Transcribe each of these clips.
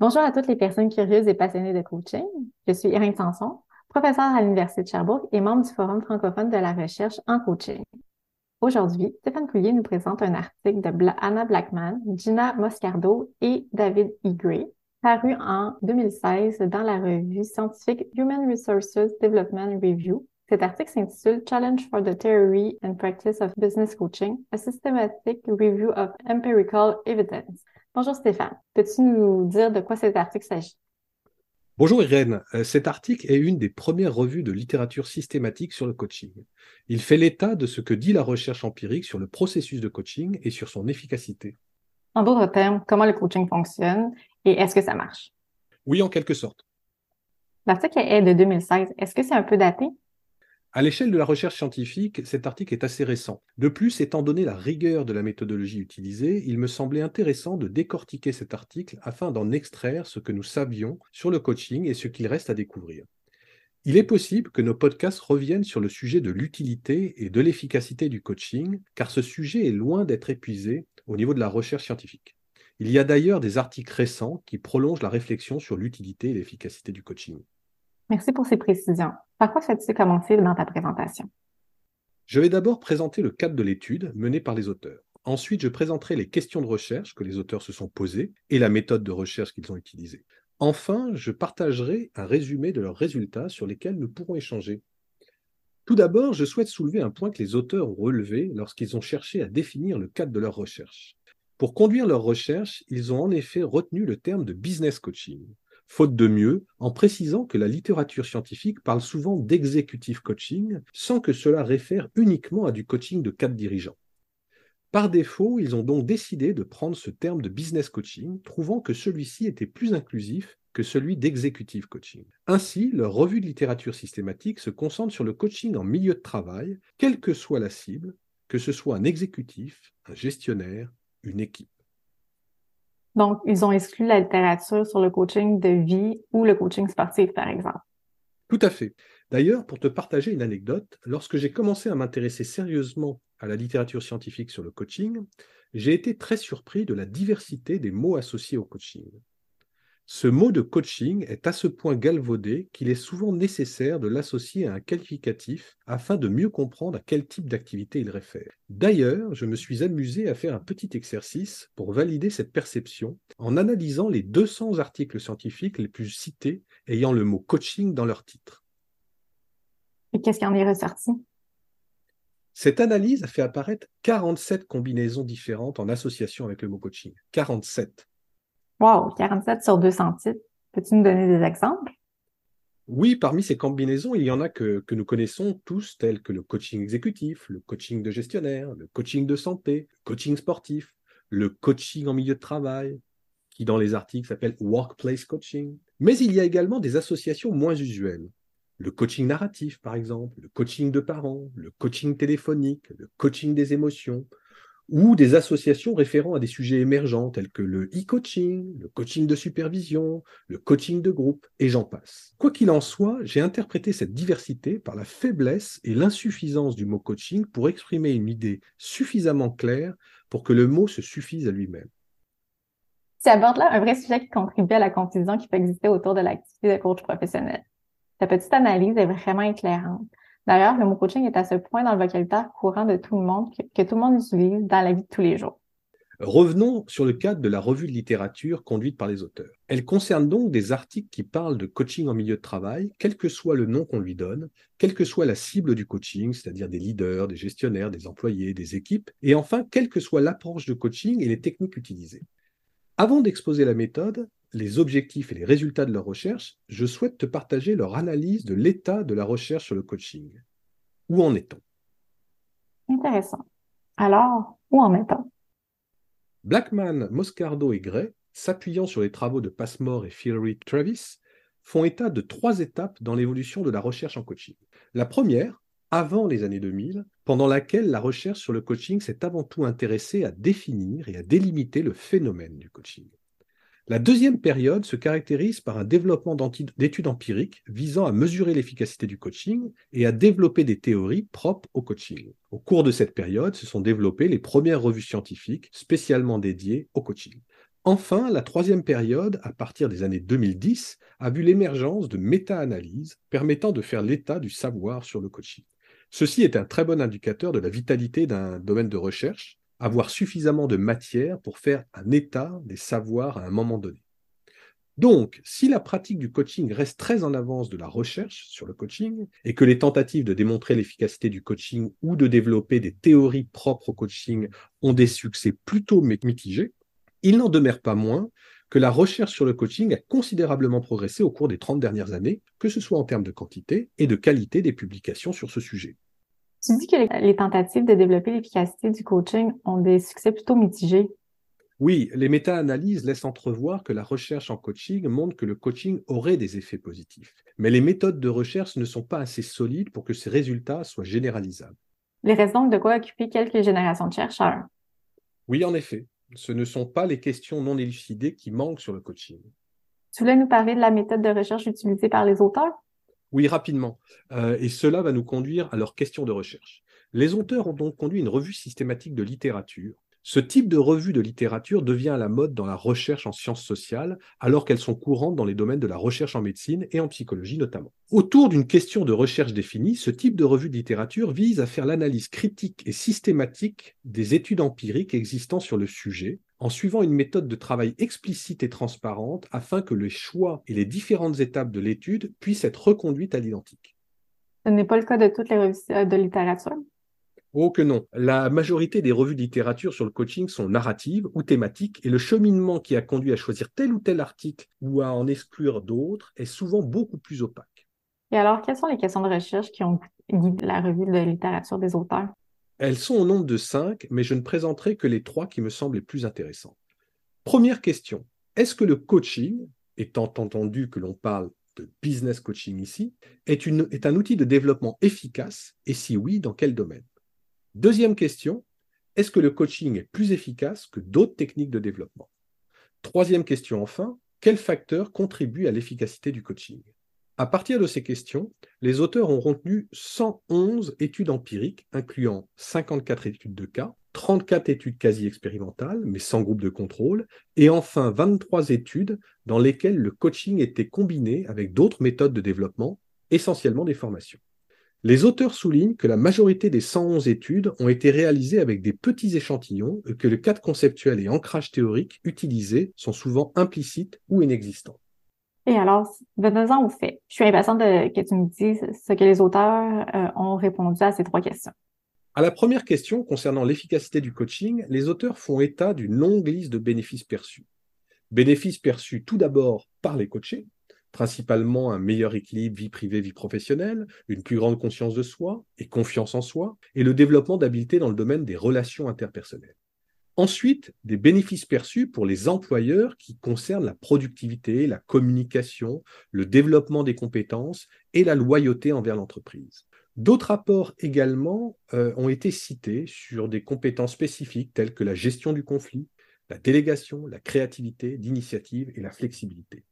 Bonjour à toutes les personnes curieuses et passionnées de coaching. Je suis Irène Sanson, professeure à l'Université de Sherbrooke et membre du Forum francophone de la recherche en coaching. Aujourd'hui, Stéphane Coulier nous présente un article de Anna Blackman, Gina Moscardo et David E. Gray, paru en 2016 dans la revue scientifique Human Resources Development Review. Cet article s'intitule Challenge for the Theory and Practice of Business Coaching, a Systematic Review of Empirical Evidence. Bonjour Stéphane, peux-tu nous dire de quoi cet article s'agit? Bonjour Irène, euh, cet article est une des premières revues de littérature systématique sur le coaching. Il fait l'état de ce que dit la recherche empirique sur le processus de coaching et sur son efficacité. En d'autres termes, comment le coaching fonctionne et est-ce que ça marche? Oui, en quelque sorte. L'article est de 2016. Est-ce que c'est un peu daté? À l'échelle de la recherche scientifique, cet article est assez récent. De plus, étant donné la rigueur de la méthodologie utilisée, il me semblait intéressant de décortiquer cet article afin d'en extraire ce que nous savions sur le coaching et ce qu'il reste à découvrir. Il est possible que nos podcasts reviennent sur le sujet de l'utilité et de l'efficacité du coaching, car ce sujet est loin d'être épuisé au niveau de la recherche scientifique. Il y a d'ailleurs des articles récents qui prolongent la réflexion sur l'utilité et l'efficacité du coaching. Merci pour ces précisions. Par quoi souhaites-tu commencer dans ta présentation? Je vais d'abord présenter le cadre de l'étude menée par les auteurs. Ensuite, je présenterai les questions de recherche que les auteurs se sont posées et la méthode de recherche qu'ils ont utilisée. Enfin, je partagerai un résumé de leurs résultats sur lesquels nous pourrons échanger. Tout d'abord, je souhaite soulever un point que les auteurs ont relevé lorsqu'ils ont cherché à définir le cadre de leur recherche. Pour conduire leur recherche, ils ont en effet retenu le terme de business coaching faute de mieux, en précisant que la littérature scientifique parle souvent d'executive coaching, sans que cela réfère uniquement à du coaching de cadre dirigeants. Par défaut, ils ont donc décidé de prendre ce terme de business coaching, trouvant que celui-ci était plus inclusif que celui d'executive coaching. Ainsi, leur revue de littérature systématique se concentre sur le coaching en milieu de travail, quelle que soit la cible, que ce soit un exécutif, un gestionnaire, une équipe. Donc, ils ont exclu la littérature sur le coaching de vie ou le coaching sportif, par exemple. Tout à fait. D'ailleurs, pour te partager une anecdote, lorsque j'ai commencé à m'intéresser sérieusement à la littérature scientifique sur le coaching, j'ai été très surpris de la diversité des mots associés au coaching. Ce mot de coaching est à ce point galvaudé qu'il est souvent nécessaire de l'associer à un qualificatif afin de mieux comprendre à quel type d'activité il réfère. D'ailleurs, je me suis amusé à faire un petit exercice pour valider cette perception en analysant les 200 articles scientifiques les plus cités ayant le mot coaching dans leur titre. Et qu'est-ce qui en est ressorti? Cette analyse a fait apparaître 47 combinaisons différentes en association avec le mot coaching. 47. Wow, 47 sur 200 titres. Peux-tu nous donner des exemples? Oui, parmi ces combinaisons, il y en a que, nous connaissons tous, tels que le coaching exécutif, le coaching de gestionnaire, le coaching de santé, le coaching sportif, le coaching en milieu de travail, qui dans les articles s'appelle workplace coaching. Mais il y a également des associations moins usuelles. Le coaching narratif, par exemple, le coaching de parents, le coaching téléphonique, le coaching des émotions, ou des associations référant à des sujets émergents tels que le e-coaching, le coaching de supervision, le coaching de groupe, et j'en passe. Quoi qu'il en soit, j'ai interprété cette diversité par la faiblesse et l'insuffisance du mot coaching pour exprimer une idée suffisamment claire pour que le mot se suffise à lui-même. Tu abordes là un vrai sujet qui contribue à la confusion qui peut exister autour de l'activité de coach professionnel. Ta petite analyse est vraiment éclairante. D'ailleurs, le mot coaching est à ce point dans le vocabulaire courant de tout le monde que, tout le monde utilise dans la vie de tous les jours. Revenons sur le cadre de la revue de littérature conduite par les auteurs. Elle concerne donc des articles qui parlent de coaching en milieu de travail, quel que soit le nom qu'on lui donne, quelle que soit la cible du coaching, c'est-à-dire des leaders, des gestionnaires, des employés, des équipes, et enfin, quelle que soit l'approche de coaching et les techniques utilisées. Avant d'exposer la méthode, les objectifs et les résultats de leur recherche, je souhaite te partager leur analyse de l'état de la recherche sur le coaching. Où en est-on? Intéressant. Alors, où en est-on? Blackman, Moscardo et Gray, s'appuyant sur les travaux de Passmore et Fillery Travis, font état de trois étapes dans l'évolution de la recherche en coaching. La première, avant les années 2000, pendant laquelle la recherche sur le coaching s'est avant tout intéressée à définir et à délimiter le phénomène du coaching. La deuxième période se caractérise par un développement d'études empiriques visant à mesurer l'efficacité du coaching et à développer des théories propres au coaching. Au cours de cette période, se sont développées les premières revues scientifiques spécialement dédiées au coaching. Enfin, la troisième période, à partir des années 2010, a vu l'émergence de méta-analyses permettant de faire l'état du savoir sur le coaching. Ceci est un très bon indicateur de la vitalité d'un domaine de recherche, avoir suffisamment de matière pour faire un état des savoirs à un moment donné. Donc, si la pratique du coaching reste très en avance de la recherche sur le coaching et que les tentatives de démontrer l'efficacité du coaching ou de développer des théories propres au coaching ont des succès plutôt mitigés, il n'en demeure pas moins que la recherche sur le coaching a considérablement progressé au cours des 30 dernières années, que ce soit en termes de quantité et de qualité des publications sur ce sujet. Tu dis que les tentatives de développer l'efficacité du coaching ont des succès plutôt mitigés. Oui, les méta-analyses laissent entrevoir que la recherche en coaching montre que le coaching aurait des effets positifs. Mais les méthodes de recherche ne sont pas assez solides pour que ces résultats soient généralisables. Reste donc de quoi occuper quelques générations de chercheurs? Oui, en effet. Ce ne sont pas les questions non élucidées qui manquent sur le coaching. Tu voulais nous parler de la méthode de recherche utilisée par les auteurs? Oui, rapidement. Euh, et cela va nous conduire à leur question de recherche. Les auteurs ont donc conduit une revue systématique de littérature ce type de revue de littérature devient à la mode dans la recherche en sciences sociales, alors qu'elles sont courantes dans les domaines de la recherche en médecine et en psychologie notamment. Autour d'une question de recherche définie, ce type de revue de littérature vise à faire l'analyse critique et systématique des études empiriques existant sur le sujet, en suivant une méthode de travail explicite et transparente afin que les choix et les différentes étapes de l'étude puissent être reconduites à l'identique. Ce n'est pas le cas de toutes les revues de littérature? Oh que non. La majorité des revues de littérature sur le coaching sont narratives ou thématiques et le cheminement qui a conduit à choisir tel ou tel article ou à en exclure d'autres est souvent beaucoup plus opaque. Et alors, quelles sont les questions de recherche qui ont guidé la revue de littérature des auteurs? Elles sont au nombre de cinq, mais je ne présenterai que les trois qui me semblent les plus intéressants. Première question. Est-ce que le coaching, étant entendu que l'on parle de business coaching ici, est, est un outil de développement efficace et si oui, dans quel domaine? Deuxième question, est-ce que le coaching est plus efficace que d'autres techniques de développement? Troisième question enfin, quels facteurs contribuent à l'efficacité du coaching? À partir de ces questions, les auteurs ont retenu 111 études empiriques, incluant 54 études de cas, 34 études quasi expérimentales, mais sans groupe de contrôle, et enfin 23 études dans lesquelles le coaching était combiné avec d'autres méthodes de développement, essentiellement des formations. Les auteurs soulignent que la majorité des 111 études ont été réalisées avec des petits échantillons et que le cadre conceptuel et ancrage théorique utilisés sont souvent implicites ou inexistants. Et alors, venons-en au fait. Je suis impatiente de, que tu me dises ce que les auteurs euh, ont répondu à ces trois questions. À la première question concernant l'efficacité du coaching, les auteurs font état d'une longue liste de bénéfices perçus. Bénéfices perçus tout d'abord par les coachés, principalement un meilleur équilibre vie privée-vie professionnelle, une plus grande conscience de soi et confiance en soi, et le développement d'habiletés dans le domaine des relations interpersonnelles. Ensuite, des bénéfices perçus pour les employeurs qui concernent la productivité, la communication, le développement des compétences et la loyauté envers l'entreprise. D'autres apports également euh, ont été cités sur des compétences spécifiques telles que la gestion du conflit, la délégation, la créativité, l'initiative et la flexibilité.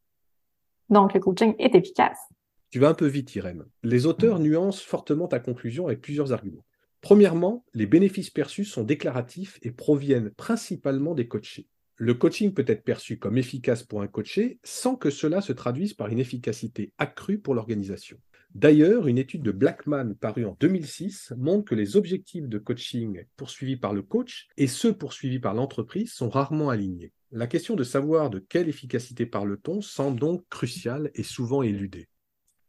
Donc, le coaching est efficace. Tu vas un peu vite, Irène. Les auteurs nuancent fortement ta conclusion avec plusieurs arguments. Premièrement, les bénéfices perçus sont déclaratifs et proviennent principalement des coachés. Le coaching peut être perçu comme efficace pour un coaché sans que cela se traduise par une efficacité accrue pour l'organisation. D'ailleurs, une étude de Blackman parue en 2006 montre que les objectifs de coaching poursuivis par le coach et ceux poursuivis par l'entreprise sont rarement alignés. La question de savoir de quelle efficacité parle-t-on semble donc cruciale et souvent éludée.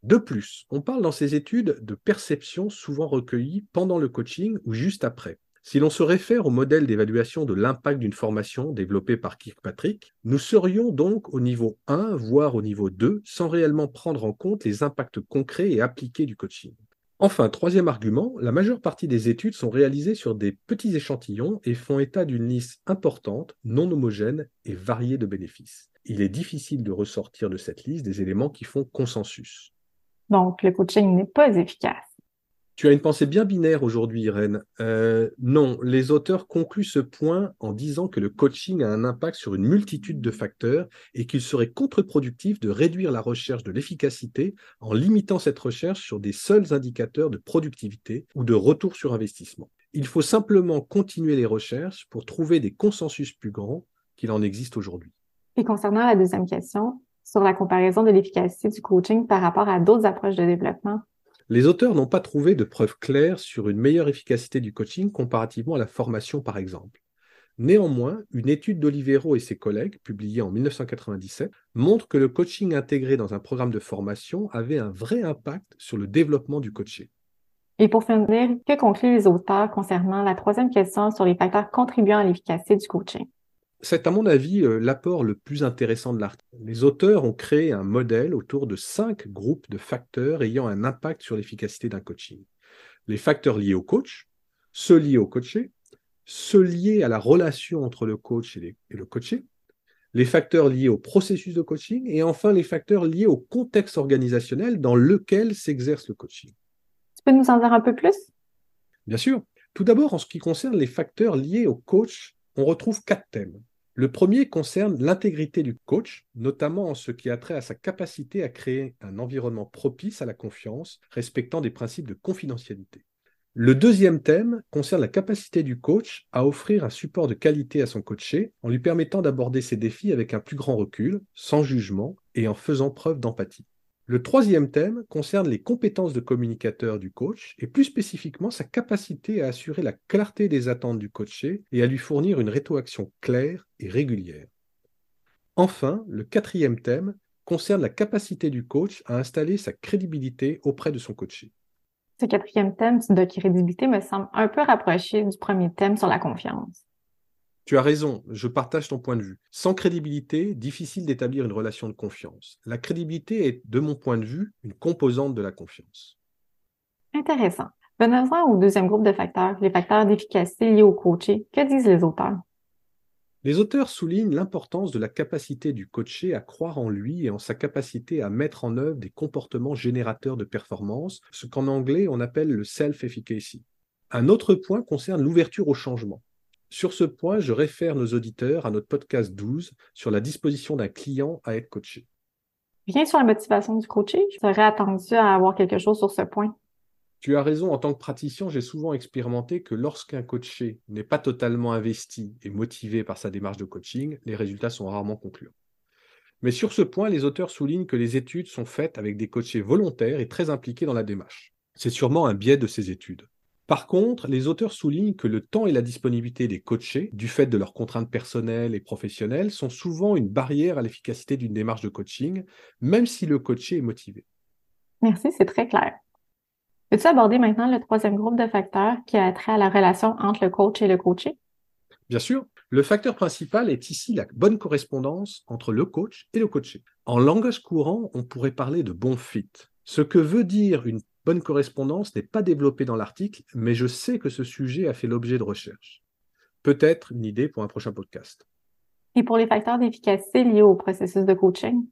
De plus, on parle dans ces études de perceptions souvent recueillies pendant le coaching ou juste après. Si l'on se réfère au modèle d'évaluation de l'impact d'une formation développé par Kirkpatrick, nous serions donc au niveau 1, voire au niveau 2, sans réellement prendre en compte les impacts concrets et appliqués du coaching. Enfin, troisième argument, la majeure partie des études sont réalisées sur des petits échantillons et font état d'une liste importante, non homogène et variée de bénéfices. Il est difficile de ressortir de cette liste des éléments qui font consensus. Donc, le coaching n'est pas efficace. Tu as une pensée bien binaire aujourd'hui, Irène. Euh, non, les auteurs concluent ce point en disant que le coaching a un impact sur une multitude de facteurs et qu'il serait contre-productif de réduire la recherche de l'efficacité en limitant cette recherche sur des seuls indicateurs de productivité ou de retour sur investissement. Il faut simplement continuer les recherches pour trouver des consensus plus grands qu'il en existe aujourd'hui. Et concernant la deuxième question, sur la comparaison de l'efficacité du coaching par rapport à d'autres approches de développement, les auteurs n'ont pas trouvé de preuves claires sur une meilleure efficacité du coaching comparativement à la formation, par exemple. Néanmoins, une étude d'Olivero et ses collègues, publiée en 1997, montre que le coaching intégré dans un programme de formation avait un vrai impact sur le développement du coaché. Et pour finir, que concluent les auteurs concernant la troisième question sur les facteurs contribuant à l'efficacité du coaching? C'est à mon avis euh, l'apport le plus intéressant de l'article. Les auteurs ont créé un modèle autour de cinq groupes de facteurs ayant un impact sur l'efficacité d'un coaching. Les facteurs liés au coach, ceux liés au coaché, ceux liés à la relation entre le coach et, le coaché, les facteurs liés au processus de coaching et enfin les facteurs liés au contexte organisationnel dans lequel s'exerce le coaching. Tu peux nous en dire un peu plus? Bien sûr. Tout d'abord, en ce qui concerne les facteurs liés au coach, on retrouve quatre thèmes. Le premier concerne l'intégrité du coach, notamment en ce qui a trait à sa capacité à créer un environnement propice à la confiance, respectant des principes de confidentialité. Le deuxième thème concerne la capacité du coach à offrir un support de qualité à son coaché en lui permettant d'aborder ses défis avec un plus grand recul, sans jugement et en faisant preuve d'empathie. Le troisième thème concerne les compétences de communicateur du coach et plus spécifiquement sa capacité à assurer la clarté des attentes du coaché et à lui fournir une rétroaction claire et régulière. Enfin, le quatrième thème concerne la capacité du coach à installer sa crédibilité auprès de son coaché. Ce quatrième thème de crédibilité me semble un peu rapproché du premier thème sur la confiance. Tu as raison, je partage ton point de vue. Sans crédibilité, difficile d'établir une relation de confiance. La crédibilité est, de mon point de vue, une composante de la confiance. Intéressant. Venons-en au deuxième groupe de facteurs, les facteurs d'efficacité liés au coaché. Que disent les auteurs? Les auteurs soulignent l'importance de la capacité du coaché à croire en lui et en sa capacité à mettre en œuvre des comportements générateurs de performance, ce qu'en anglais on appelle le self-efficacy. Un autre point concerne l'ouverture au changement. Sur ce point, je réfère nos auditeurs à notre podcast 12 sur la disposition d'un client à être coaché. Bien sur la motivation du coaché, je serais attendu à avoir quelque chose sur ce point. Tu as raison, en tant que praticien, j'ai souvent expérimenté que lorsqu'un coaché n'est pas totalement investi et motivé par sa démarche de coaching, les résultats sont rarement concluants. Mais sur ce point, les auteurs soulignent que les études sont faites avec des coachés volontaires et très impliqués dans la démarche. C'est sûrement un biais de ces études. Par contre, les auteurs soulignent que le temps et la disponibilité des coachés, du fait de leurs contraintes personnelles et professionnelles, sont souvent une barrière à l'efficacité d'une démarche de coaching, même si le coaché est motivé. Merci, c'est très clair. Peux-tu aborder maintenant le troisième groupe de facteurs qui a trait à la relation entre le coach et le coaché? Bien sûr. Le facteur principal est ici la bonne correspondance entre le coach et le coaché. En langage courant, on pourrait parler de bon fit. Ce que veut dire une bonne correspondance n'est pas développé dans l'article, mais je sais que ce sujet a fait l'objet de recherches. Peut-être une idée pour un prochain podcast. Et pour les facteurs d'efficacité liés au processus de coaching?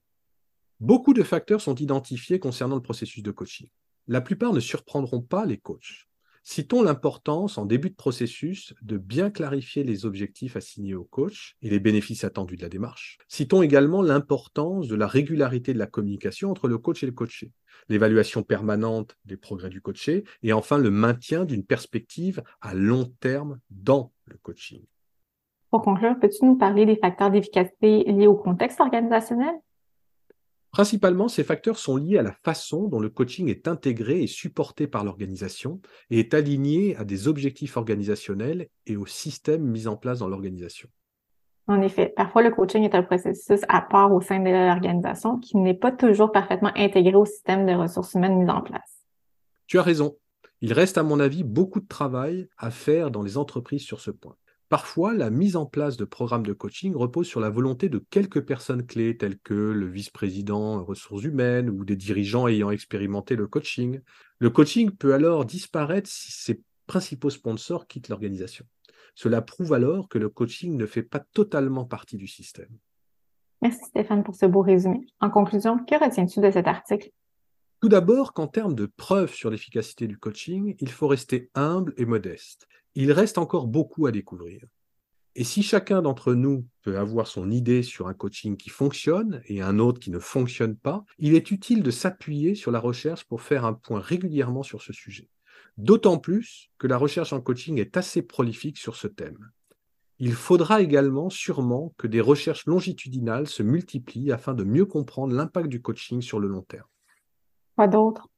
Beaucoup de facteurs sont identifiés concernant le processus de coaching la plupart ne surprendront pas les coachs. Citons l'importance en début de processus de bien clarifier les objectifs assignés au coach et les bénéfices attendus de la démarche. Citons également l'importance de la régularité de la communication entre le coach et le coaché, l'évaluation permanente des progrès du coaché et enfin le maintien d'une perspective à long terme dans le coaching. Pour conclure, peux-tu nous parler des facteurs d'efficacité liés au contexte organisationnel? Principalement, ces facteurs sont liés à la façon dont le coaching est intégré et supporté par l'organisation et est aligné à des objectifs organisationnels et au système mis en place dans l'organisation. En effet, parfois le coaching est un processus à part au sein de l'organisation qui n'est pas toujours parfaitement intégré au système de ressources humaines mis en place. Tu as raison. Il reste à mon avis beaucoup de travail à faire dans les entreprises sur ce point. Parfois, la mise en place de programmes de coaching repose sur la volonté de quelques personnes clés, telles que le vice-président ressources humaines ou des dirigeants ayant expérimenté le coaching. Le coaching peut alors disparaître si ses principaux sponsors quittent l'organisation. Cela prouve alors que le coaching ne fait pas totalement partie du système. Merci Stéphane pour ce beau résumé. En conclusion, que retiens-tu de cet article? Tout d'abord qu'en termes de preuves sur l'efficacité du coaching, il faut rester humble et modeste il reste encore beaucoup à découvrir. Et si chacun d'entre nous peut avoir son idée sur un coaching qui fonctionne et un autre qui ne fonctionne pas, il est utile de s'appuyer sur la recherche pour faire un point régulièrement sur ce sujet. D'autant plus que la recherche en coaching est assez prolifique sur ce thème. Il faudra également sûrement que des recherches longitudinales se multiplient afin de mieux comprendre l'impact du coaching sur le long terme. Quoi d'autre?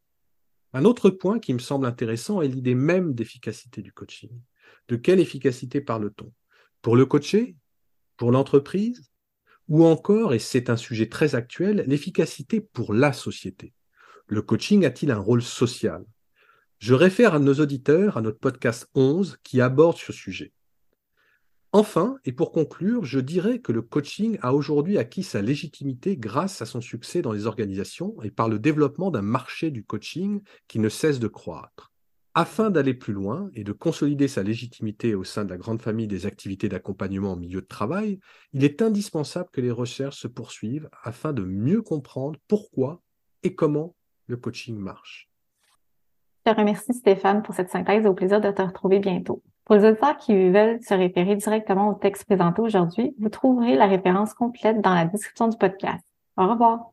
Un autre point qui me semble intéressant est l'idée même d'efficacité du coaching. De quelle efficacité parle-t-on? Pour le coacher? Pour l'entreprise? Ou encore, et c'est un sujet très actuel, l'efficacité pour la société? Le coaching a-t-il un rôle social? Je réfère à nos auditeurs à notre podcast 11 qui aborde ce sujet. Enfin, et pour conclure, je dirais que le coaching a aujourd'hui acquis sa légitimité grâce à son succès dans les organisations et par le développement d'un marché du coaching qui ne cesse de croître. Afin d'aller plus loin et de consolider sa légitimité au sein de la grande famille des activités d'accompagnement au milieu de travail, il est indispensable que les recherches se poursuivent afin de mieux comprendre pourquoi et comment le coaching marche. Je te remercie Stéphane pour cette synthèse et au plaisir de te retrouver bientôt. Pour les auditeurs qui veulent se référer directement au texte présenté aujourd'hui, vous trouverez la référence complète dans la description du podcast. Au revoir.